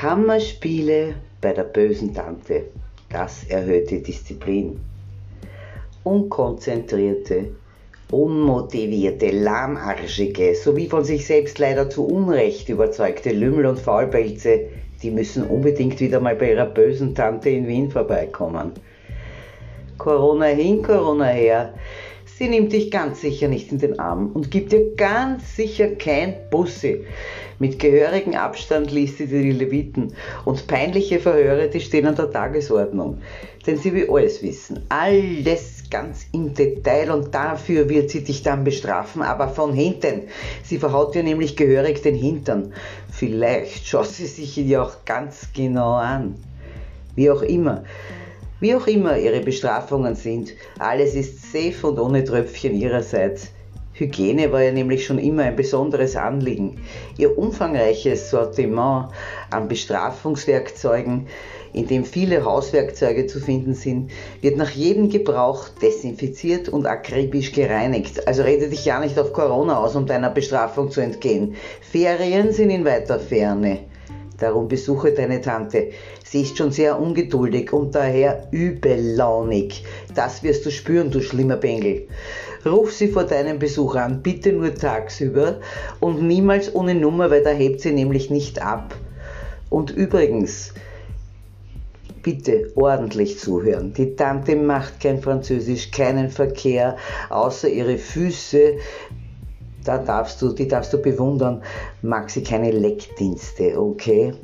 Kammerspiele bei der bösen Tante. Das erhöht die Disziplin. Unkonzentrierte, unmotivierte, lahmarschige, sowie von sich selbst leider zu Unrecht überzeugte Lümmel und Faulpelze, die müssen unbedingt wieder mal bei ihrer bösen Tante in Wien vorbeikommen. Corona hin, Corona her, Sie nimmt dich ganz sicher nicht in den Arm und gibt dir ganz sicher kein Bussi. Mit gehörigem Abstand liest sie dir die Leviten und peinliche Verhöre, die stehen an der Tagesordnung. Denn sie will alles wissen, alles ganz im Detail und dafür wird sie dich dann bestrafen, aber von hinten. Sie verhaut dir nämlich gehörig den Hintern. Vielleicht schaut sie sich ihn ja auch ganz genau an. Wie auch immer. Wie auch immer ihre Bestrafungen sind, alles ist safe und ohne Tröpfchen ihrerseits. Hygiene war ja nämlich schon immer ein besonderes Anliegen. Ihr umfangreiches Sortiment an Bestrafungswerkzeugen, in dem viele Hauswerkzeuge zu finden sind, wird nach jedem Gebrauch desinfiziert und akribisch gereinigt. Also rede dich ja nicht auf Corona aus, um deiner Bestrafung zu entgehen. Ferien sind in weiter Ferne. Darum besuche deine Tante. Sie ist schon sehr ungeduldig und daher übellaunig. Das wirst du spüren, du schlimmer Bengel. Ruf sie vor deinem Besuch an, bitte nur tagsüber und niemals ohne Nummer, weil da hebt sie nämlich nicht ab. Und übrigens, bitte ordentlich zuhören. Die Tante macht kein Französisch, keinen Verkehr, außer ihre Füße da darfst du, die darfst du bewundern, mag sie keine Leckdienste, okay?